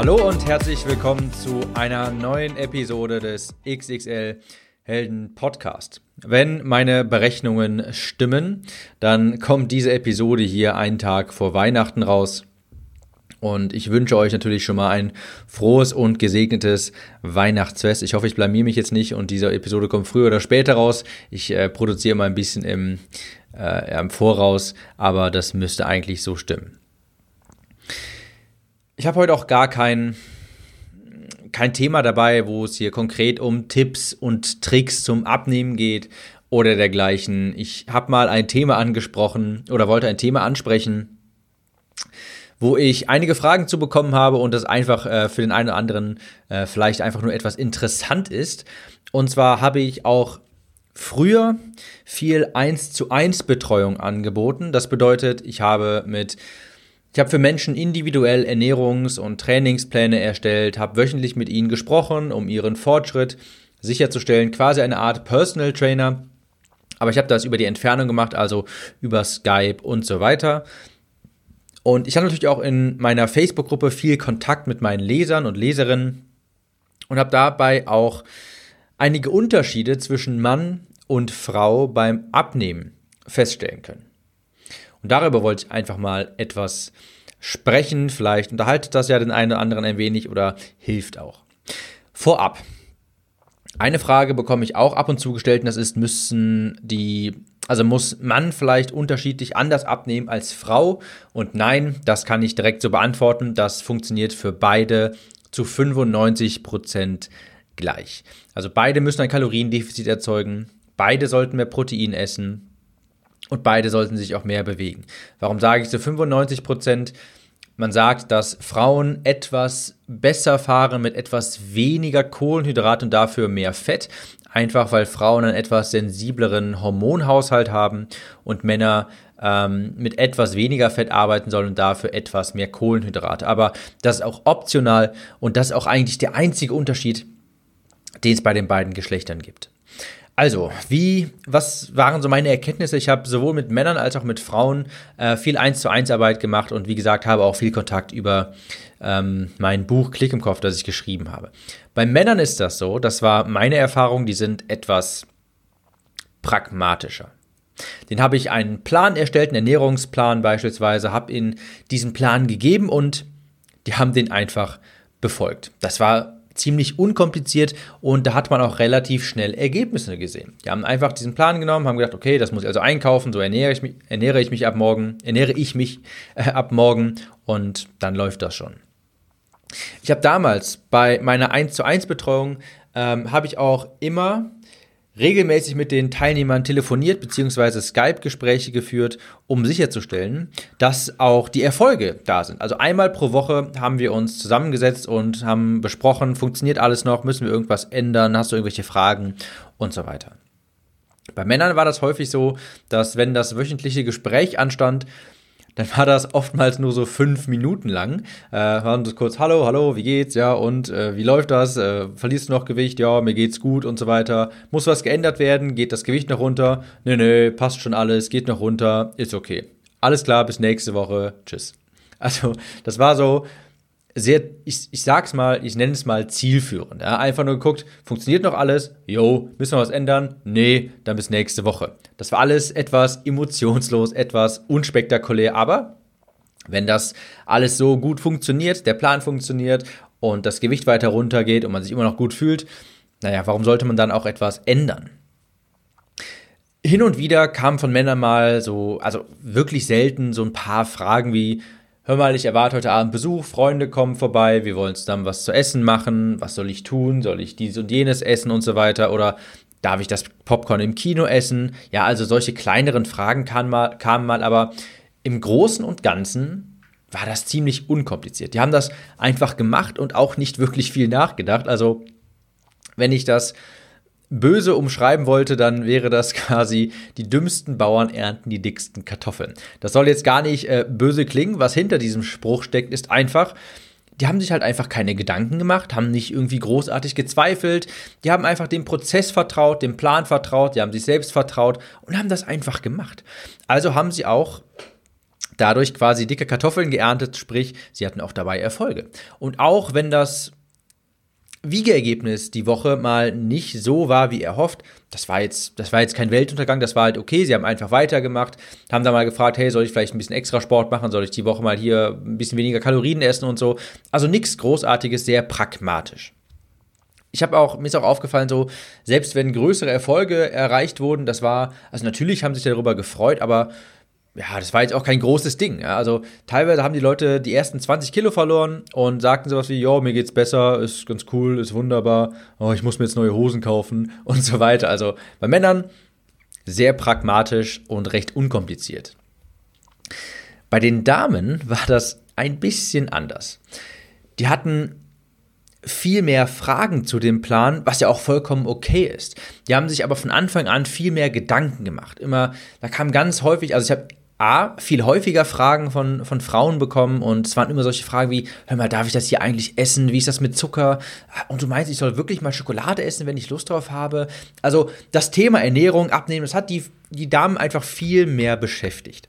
Hallo und herzlich willkommen zu einer neuen Episode des XXL Helden Podcast. Wenn meine Berechnungen stimmen, dann kommt diese Episode hier einen Tag vor Weihnachten raus. Und ich wünsche euch natürlich schon mal ein frohes und gesegnetes Weihnachtsfest. Ich hoffe, ich blamier mich jetzt nicht und diese Episode kommt früher oder später raus. Ich äh, produziere mal ein bisschen im, äh, im Voraus, aber das müsste eigentlich so stimmen. Ich habe heute auch gar kein, kein Thema dabei, wo es hier konkret um Tipps und Tricks zum Abnehmen geht oder dergleichen. Ich habe mal ein Thema angesprochen oder wollte ein Thema ansprechen, wo ich einige Fragen zu bekommen habe und das einfach äh, für den einen oder anderen äh, vielleicht einfach nur etwas interessant ist. Und zwar habe ich auch früher viel 1 zu 1 Betreuung angeboten. Das bedeutet, ich habe mit ich habe für Menschen individuell Ernährungs- und Trainingspläne erstellt, habe wöchentlich mit ihnen gesprochen, um ihren Fortschritt sicherzustellen, quasi eine Art Personal Trainer. Aber ich habe das über die Entfernung gemacht, also über Skype und so weiter. Und ich habe natürlich auch in meiner Facebook-Gruppe viel Kontakt mit meinen Lesern und Leserinnen und habe dabei auch einige Unterschiede zwischen Mann und Frau beim Abnehmen feststellen können. Und darüber wollte ich einfach mal etwas sprechen. Vielleicht unterhaltet das ja den einen oder anderen ein wenig oder hilft auch. Vorab. Eine Frage bekomme ich auch ab und zu gestellt, und das ist, müssen die, also muss Mann vielleicht unterschiedlich anders abnehmen als Frau? Und nein, das kann ich direkt so beantworten. Das funktioniert für beide zu 95 Prozent gleich. Also beide müssen ein Kaloriendefizit erzeugen, beide sollten mehr Protein essen, und beide sollten sich auch mehr bewegen. Warum sage ich so 95 Prozent? Man sagt, dass Frauen etwas besser fahren mit etwas weniger Kohlenhydrat und dafür mehr Fett. Einfach weil Frauen einen etwas sensibleren Hormonhaushalt haben und Männer ähm, mit etwas weniger Fett arbeiten sollen und dafür etwas mehr Kohlenhydrate. Aber das ist auch optional und das ist auch eigentlich der einzige Unterschied, den es bei den beiden Geschlechtern gibt. Also, wie, was waren so meine Erkenntnisse? Ich habe sowohl mit Männern als auch mit Frauen äh, viel 1 zu 1 Arbeit gemacht und wie gesagt, habe auch viel Kontakt über ähm, mein Buch Klick im Kopf, das ich geschrieben habe. Bei Männern ist das so, das war meine Erfahrung, die sind etwas pragmatischer. Den habe ich einen Plan erstellt, einen Ernährungsplan beispielsweise, habe ihnen diesen Plan gegeben und die haben den einfach befolgt. Das war ziemlich unkompliziert und da hat man auch relativ schnell Ergebnisse gesehen. Die haben einfach diesen Plan genommen, haben gedacht, okay, das muss ich also einkaufen, so ernähre ich mich, ernähre ich mich ab morgen, ernähre ich mich äh, ab morgen und dann läuft das schon. Ich habe damals bei meiner 1 zu 1 Betreuung ähm, habe ich auch immer regelmäßig mit den Teilnehmern telefoniert bzw. Skype-Gespräche geführt, um sicherzustellen, dass auch die Erfolge da sind. Also einmal pro Woche haben wir uns zusammengesetzt und haben besprochen, funktioniert alles noch, müssen wir irgendwas ändern, hast du irgendwelche Fragen und so weiter. Bei Männern war das häufig so, dass wenn das wöchentliche Gespräch anstand, dann war das oftmals nur so fünf Minuten lang. Äh, waren so kurz, hallo, hallo, wie geht's? Ja, und äh, wie läuft das? Äh, verlierst du noch Gewicht? Ja, mir geht's gut und so weiter. Muss was geändert werden? Geht das Gewicht noch runter? Nö, nö, passt schon alles, geht noch runter, ist okay. Alles klar, bis nächste Woche. Tschüss. Also, das war so sehr, ich, ich sag's mal, ich nenne es mal zielführend. Ja? Einfach nur geguckt, funktioniert noch alles? Jo, müssen wir was ändern? Nee, dann bis nächste Woche. Das war alles etwas emotionslos, etwas unspektakulär, aber wenn das alles so gut funktioniert, der Plan funktioniert und das Gewicht weiter runtergeht und man sich immer noch gut fühlt, naja, warum sollte man dann auch etwas ändern? Hin und wieder kam von Männern mal so, also wirklich selten so ein paar Fragen wie, hör mal, ich erwarte heute Abend Besuch, Freunde kommen vorbei, wir wollen zusammen was zu essen machen, was soll ich tun, soll ich dies und jenes essen und so weiter oder darf ich das Popcorn im Kino essen? Ja, also solche kleineren Fragen kamen mal, kamen mal aber im Großen und Ganzen war das ziemlich unkompliziert. Die haben das einfach gemacht und auch nicht wirklich viel nachgedacht. Also, wenn ich das böse umschreiben wollte, dann wäre das quasi, die dümmsten Bauern ernten die dicksten Kartoffeln. Das soll jetzt gar nicht äh, böse klingen. Was hinter diesem Spruch steckt, ist einfach, die haben sich halt einfach keine Gedanken gemacht, haben nicht irgendwie großartig gezweifelt. Die haben einfach dem Prozess vertraut, dem Plan vertraut, die haben sich selbst vertraut und haben das einfach gemacht. Also haben sie auch dadurch quasi dicke Kartoffeln geerntet, sprich, sie hatten auch dabei Erfolge. Und auch wenn das Wiegeergebnis die Woche mal nicht so war, wie er hofft. Das war jetzt, das war jetzt kein Weltuntergang, das war halt okay. Sie haben einfach weitergemacht, haben da mal gefragt, hey, soll ich vielleicht ein bisschen extra Sport machen? Soll ich die Woche mal hier ein bisschen weniger Kalorien essen und so? Also nichts Großartiges, sehr pragmatisch. Ich habe auch, mir ist auch aufgefallen, so, selbst wenn größere Erfolge erreicht wurden, das war, also natürlich haben sich darüber gefreut, aber ja, das war jetzt auch kein großes Ding. Also teilweise haben die Leute die ersten 20 Kilo verloren und sagten sowas wie, jo, mir geht's besser, ist ganz cool, ist wunderbar, oh, ich muss mir jetzt neue Hosen kaufen und so weiter. Also bei Männern sehr pragmatisch und recht unkompliziert. Bei den Damen war das ein bisschen anders. Die hatten viel mehr Fragen zu dem Plan, was ja auch vollkommen okay ist. Die haben sich aber von Anfang an viel mehr Gedanken gemacht. Immer, da kam ganz häufig, also ich habe A, viel häufiger Fragen von, von Frauen bekommen und es waren immer solche Fragen wie, hör mal, darf ich das hier eigentlich essen? Wie ist das mit Zucker? Und du meinst, ich soll wirklich mal Schokolade essen, wenn ich Lust drauf habe? Also das Thema Ernährung, Abnehmen, das hat die, die Damen einfach viel mehr beschäftigt.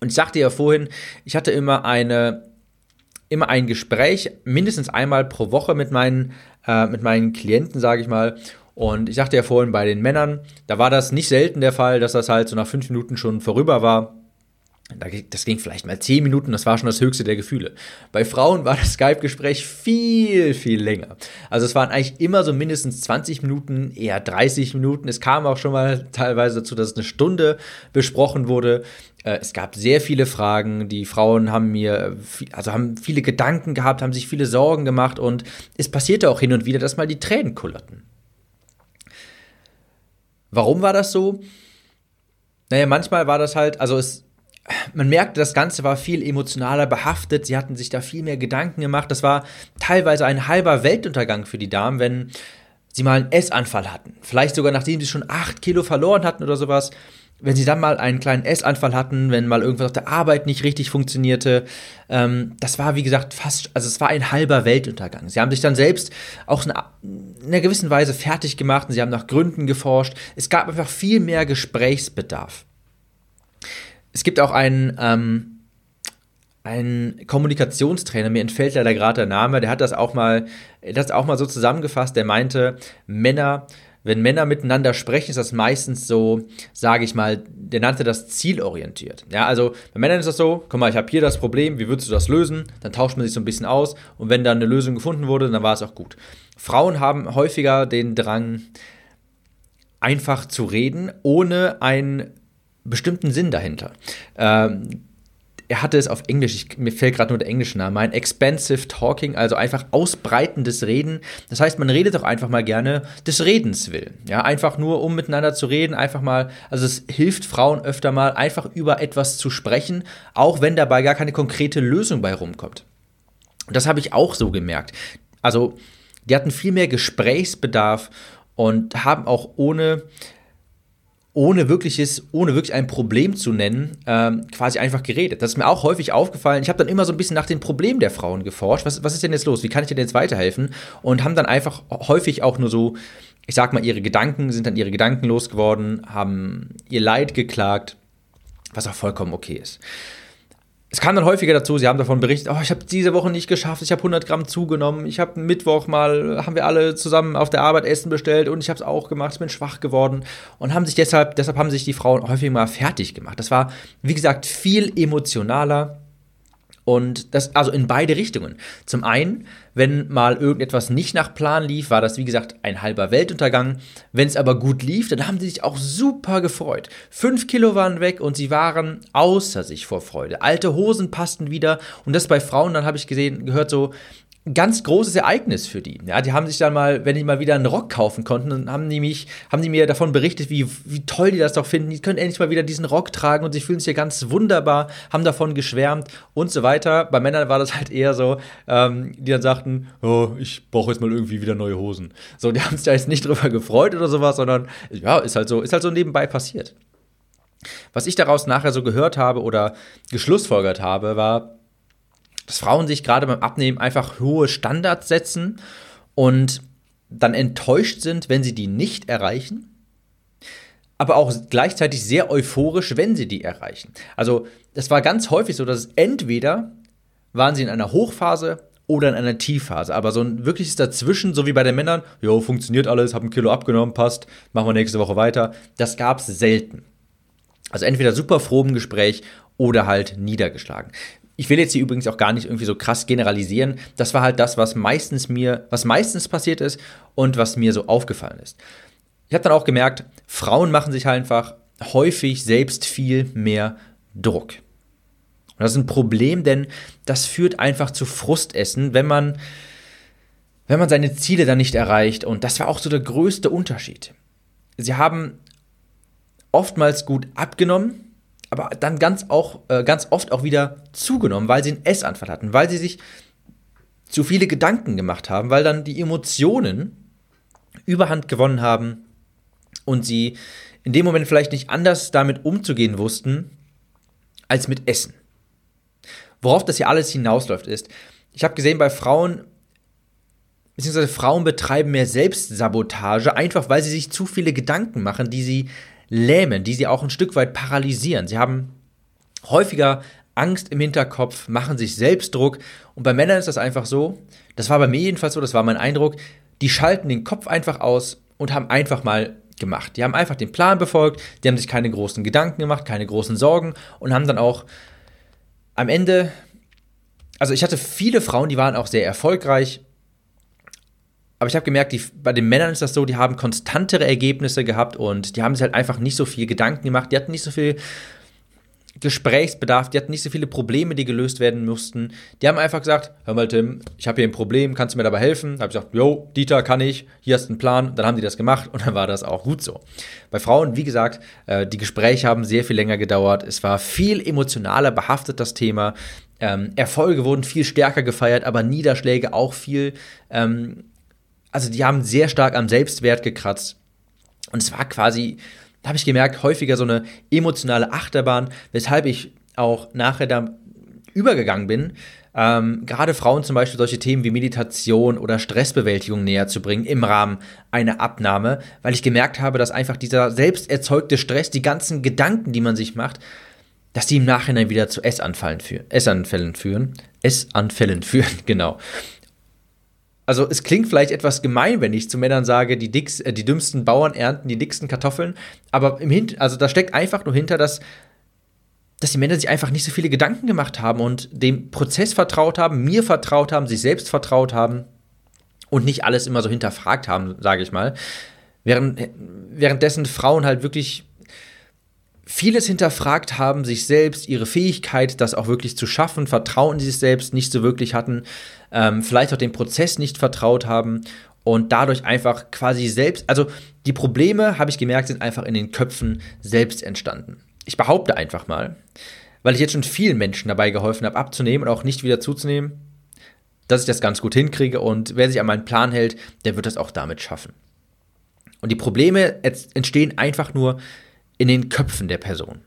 Und ich sagte ja vorhin, ich hatte immer eine immer ein Gespräch, mindestens einmal pro Woche mit meinen, äh, mit meinen Klienten, sage ich mal. Und ich sagte ja vorhin, bei den Männern, da war das nicht selten der Fall, dass das halt so nach fünf Minuten schon vorüber war. Das ging vielleicht mal zehn Minuten, das war schon das höchste der Gefühle. Bei Frauen war das Skype-Gespräch viel, viel länger. Also es waren eigentlich immer so mindestens 20 Minuten, eher 30 Minuten. Es kam auch schon mal teilweise dazu, dass eine Stunde besprochen wurde. Äh, es gab sehr viele Fragen. Die Frauen haben mir, also haben viele Gedanken gehabt, haben sich viele Sorgen gemacht und es passierte auch hin und wieder, dass mal die Tränen kullerten. Warum war das so? Naja, manchmal war das halt, also es, man merkte, das Ganze war viel emotionaler behaftet. Sie hatten sich da viel mehr Gedanken gemacht. Das war teilweise ein halber Weltuntergang für die Damen, wenn sie mal einen Essanfall hatten. Vielleicht sogar nachdem sie schon acht Kilo verloren hatten oder sowas wenn sie dann mal einen kleinen Essanfall hatten, wenn mal irgendwas auf der Arbeit nicht richtig funktionierte, ähm, das war wie gesagt fast, also es war ein halber Weltuntergang. Sie haben sich dann selbst auch in einer gewissen Weise fertig gemacht und sie haben nach Gründen geforscht. Es gab einfach viel mehr Gesprächsbedarf. Es gibt auch einen, ähm, ein Kommunikationstrainer, mir entfällt leider gerade der Name, der hat das auch mal, das auch mal so zusammengefasst, der meinte, Männer wenn Männer miteinander sprechen, ist das meistens so, sage ich mal, der nannte das zielorientiert. Ja, also bei Männern ist das so, guck mal, ich habe hier das Problem, wie würdest du das lösen? Dann tauscht man sich so ein bisschen aus und wenn dann eine Lösung gefunden wurde, dann war es auch gut. Frauen haben häufiger den Drang, einfach zu reden, ohne einen bestimmten Sinn dahinter. Ähm, er hatte es auf Englisch, ich, mir fällt gerade nur der englische Name ein, Expensive Talking, also einfach ausbreitendes Reden. Das heißt, man redet doch einfach mal gerne des Redens willen. Ja, einfach nur, um miteinander zu reden, einfach mal, also es hilft Frauen öfter mal, einfach über etwas zu sprechen, auch wenn dabei gar keine konkrete Lösung bei rumkommt. Und das habe ich auch so gemerkt. Also, die hatten viel mehr Gesprächsbedarf und haben auch ohne ohne wirkliches, ohne wirklich ein Problem zu nennen, ähm, quasi einfach geredet. Das ist mir auch häufig aufgefallen. Ich habe dann immer so ein bisschen nach den Problemen der Frauen geforscht. Was, was ist denn jetzt los? Wie kann ich denn jetzt weiterhelfen? Und haben dann einfach häufig auch nur so, ich sag mal, ihre Gedanken, sind dann ihre Gedanken losgeworden, haben ihr Leid geklagt, was auch vollkommen okay ist es kam dann häufiger dazu, sie haben davon berichtet, oh, ich habe diese Woche nicht geschafft, ich habe 100 Gramm zugenommen, ich habe Mittwoch mal, haben wir alle zusammen auf der Arbeit Essen bestellt und ich habe es auch gemacht, ich bin schwach geworden und haben sich deshalb, deshalb haben sich die Frauen häufig mal fertig gemacht. Das war, wie gesagt, viel emotionaler und das, also in beide Richtungen. Zum einen, wenn mal irgendetwas nicht nach Plan lief, war das wie gesagt ein halber Weltuntergang. Wenn es aber gut lief, dann haben sie sich auch super gefreut. Fünf Kilo waren weg und sie waren außer sich vor Freude. Alte Hosen passten wieder und das bei Frauen, dann habe ich gesehen, gehört so, ganz großes Ereignis für die. Ja, die haben sich dann mal, wenn die mal wieder einen Rock kaufen konnten, dann haben die mich, haben die mir davon berichtet, wie, wie toll die das doch finden. Die können endlich mal wieder diesen Rock tragen und sie fühlen sich hier ganz wunderbar, haben davon geschwärmt und so weiter. Bei Männern war das halt eher so, ähm, die dann sagten, oh, ich brauche jetzt mal irgendwie wieder neue Hosen. So, die haben sich da jetzt nicht drüber gefreut oder sowas, sondern ja, ist halt so, ist halt so nebenbei passiert. Was ich daraus nachher so gehört habe oder geschlussfolgert habe, war, dass Frauen sich gerade beim Abnehmen einfach hohe Standards setzen und dann enttäuscht sind, wenn sie die nicht erreichen, aber auch gleichzeitig sehr euphorisch, wenn sie die erreichen. Also es war ganz häufig so, dass es entweder waren sie in einer Hochphase oder in einer Tiefphase. Aber so ein wirkliches Dazwischen, so wie bei den Männern, jo, funktioniert alles, hab ein Kilo abgenommen, passt, machen wir nächste Woche weiter, das gab es selten. Also entweder super froh im Gespräch oder halt niedergeschlagen ich will jetzt hier übrigens auch gar nicht irgendwie so krass generalisieren. Das war halt das, was meistens mir, was meistens passiert ist und was mir so aufgefallen ist. Ich habe dann auch gemerkt, Frauen machen sich halt einfach häufig selbst viel mehr Druck. Und das ist ein Problem, denn das führt einfach zu Frustessen, wenn man, wenn man seine Ziele dann nicht erreicht. Und das war auch so der größte Unterschied. Sie haben oftmals gut abgenommen, aber dann ganz, auch, äh, ganz oft auch wieder zugenommen, weil sie einen Essanfall hatten, weil sie sich zu viele Gedanken gemacht haben, weil dann die Emotionen überhand gewonnen haben und sie in dem Moment vielleicht nicht anders damit umzugehen wussten, als mit Essen. Worauf das hier alles hinausläuft ist, ich habe gesehen bei Frauen, beziehungsweise Frauen betreiben mehr Selbstsabotage, einfach weil sie sich zu viele Gedanken machen, die sie lähmen, die sie auch ein Stück weit paralysieren. Sie haben häufiger Angst im Hinterkopf, machen sich selbst Druck. Und bei Männern ist das einfach so, das war bei mir jedenfalls so, das war mein Eindruck, die schalten den Kopf einfach aus und haben einfach mal gemacht. Die haben einfach den Plan befolgt, die haben sich keine großen Gedanken gemacht, keine großen Sorgen und haben dann auch am Ende, also ich hatte viele Frauen, die waren auch sehr erfolgreich, aber ich habe gemerkt, die, bei den Männern ist das so, die haben konstantere Ergebnisse gehabt und die haben sich halt einfach nicht so viel Gedanken gemacht. Die hatten nicht so viel Gesprächsbedarf, die hatten nicht so viele Probleme, die gelöst werden mussten. Die haben einfach gesagt, hör mal Tim, ich habe hier ein Problem, kannst du mir dabei helfen? Da habe ich gesagt, yo, Dieter, kann ich, hier hast du einen Plan. Dann haben die das gemacht und dann war das auch gut so. Bei Frauen, wie gesagt, äh, die Gespräche haben sehr viel länger gedauert. Es war viel emotionaler behaftet, das Thema. Ähm, Erfolge wurden viel stärker gefeiert, aber Niederschläge auch viel ähm, also die haben sehr stark am Selbstwert gekratzt. Und es war quasi, da habe ich gemerkt, häufiger so eine emotionale Achterbahn, weshalb ich auch nachher da übergegangen bin, ähm, gerade Frauen zum Beispiel solche Themen wie Meditation oder Stressbewältigung näher zu bringen im Rahmen einer Abnahme, weil ich gemerkt habe, dass einfach dieser selbst erzeugte Stress, die ganzen Gedanken, die man sich macht, dass die im Nachhinein wieder zu Essanfällen führen. Essanfällen führen. Essanfällen führen, genau also es klingt vielleicht etwas gemein, wenn ich zu Männern sage, die, dicks, äh, die dümmsten Bauern ernten die dicksten Kartoffeln, aber im Hint also da steckt einfach nur hinter, dass, dass die Männer sich einfach nicht so viele Gedanken gemacht haben und dem Prozess vertraut haben, mir vertraut haben, sich selbst vertraut haben und nicht alles immer so hinterfragt haben, sage ich mal. Während, währenddessen Frauen halt wirklich vieles hinterfragt haben, sich selbst, ihre Fähigkeit, das auch wirklich zu schaffen, Vertrauen in sich selbst nicht so wirklich hatten, ähm, vielleicht auch dem Prozess nicht vertraut haben und dadurch einfach quasi selbst, also die Probleme, habe ich gemerkt, sind einfach in den Köpfen selbst entstanden. Ich behaupte einfach mal, weil ich jetzt schon vielen Menschen dabei geholfen habe, abzunehmen und auch nicht wieder zuzunehmen, dass ich das ganz gut hinkriege und wer sich an meinen Plan hält, der wird das auch damit schaffen. Und die Probleme entstehen einfach nur, in den Köpfen der Person.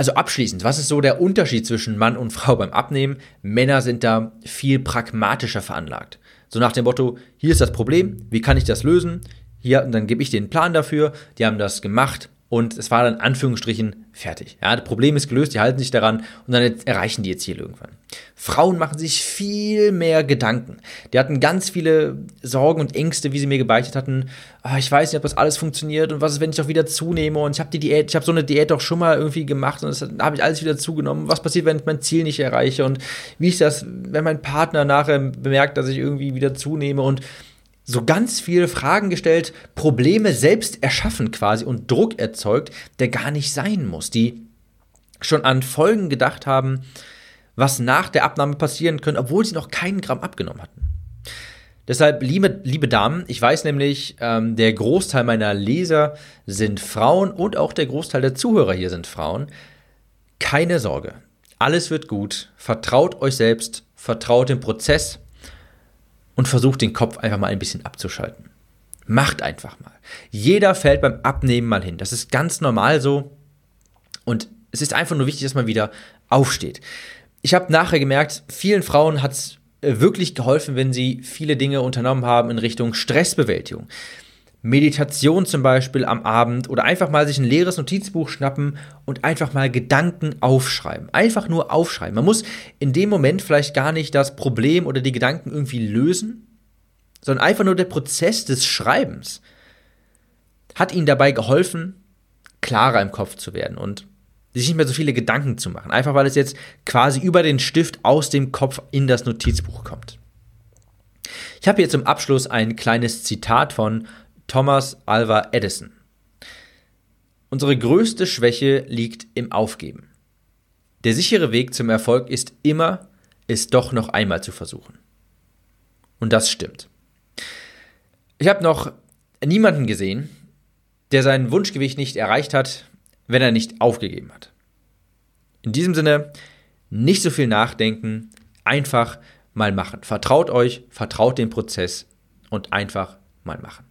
Also abschließend, was ist so der Unterschied zwischen Mann und Frau beim Abnehmen? Männer sind da viel pragmatischer veranlagt. So nach dem Motto, hier ist das Problem, wie kann ich das lösen? Hier, und dann gebe ich den Plan dafür, die haben das gemacht und es war dann Anführungsstrichen fertig. Ja, das Problem ist gelöst, die halten sich daran und dann erreichen die ihr Ziel irgendwann. Frauen machen sich viel mehr Gedanken. Die hatten ganz viele Sorgen und Ängste, wie sie mir gebeichtet hatten. Ah, ich weiß nicht, ob das alles funktioniert und was ist, wenn ich doch wieder zunehme und ich habe die Diät, ich habe so eine Diät doch schon mal irgendwie gemacht und dann habe ich alles wieder zugenommen. Was passiert, wenn ich mein Ziel nicht erreiche und wie ist das, wenn mein Partner nachher bemerkt, dass ich irgendwie wieder zunehme und so ganz viele Fragen gestellt, Probleme selbst erschaffen quasi und Druck erzeugt, der gar nicht sein muss, die schon an Folgen gedacht haben, was nach der Abnahme passieren könnte, obwohl sie noch keinen Gramm abgenommen hatten. Deshalb, liebe, liebe Damen, ich weiß nämlich, ähm, der Großteil meiner Leser sind Frauen und auch der Großteil der Zuhörer hier sind Frauen. Keine Sorge, alles wird gut. Vertraut euch selbst, vertraut dem Prozess und versucht den Kopf einfach mal ein bisschen abzuschalten. Macht einfach mal. Jeder fällt beim Abnehmen mal hin. Das ist ganz normal so. Und es ist einfach nur wichtig, dass man wieder aufsteht. Ich habe nachher gemerkt, vielen Frauen hat es äh, wirklich geholfen, wenn sie viele Dinge unternommen haben in Richtung Stressbewältigung. Meditation zum Beispiel am Abend oder einfach mal sich ein leeres Notizbuch schnappen und einfach mal Gedanken aufschreiben. Einfach nur aufschreiben. Man muss in dem Moment vielleicht gar nicht das Problem oder die Gedanken irgendwie lösen, sondern einfach nur der Prozess des Schreibens hat ihnen dabei geholfen, klarer im Kopf zu werden und sich nicht mehr so viele Gedanken zu machen. Einfach weil es jetzt quasi über den Stift aus dem Kopf in das Notizbuch kommt. Ich habe hier zum Abschluss ein kleines Zitat von Thomas Alva Edison. Unsere größte Schwäche liegt im Aufgeben. Der sichere Weg zum Erfolg ist immer, es doch noch einmal zu versuchen. Und das stimmt. Ich habe noch niemanden gesehen, der sein Wunschgewicht nicht erreicht hat, wenn er nicht aufgegeben hat. In diesem Sinne, nicht so viel nachdenken, einfach mal machen. Vertraut euch, vertraut dem Prozess und einfach mal machen.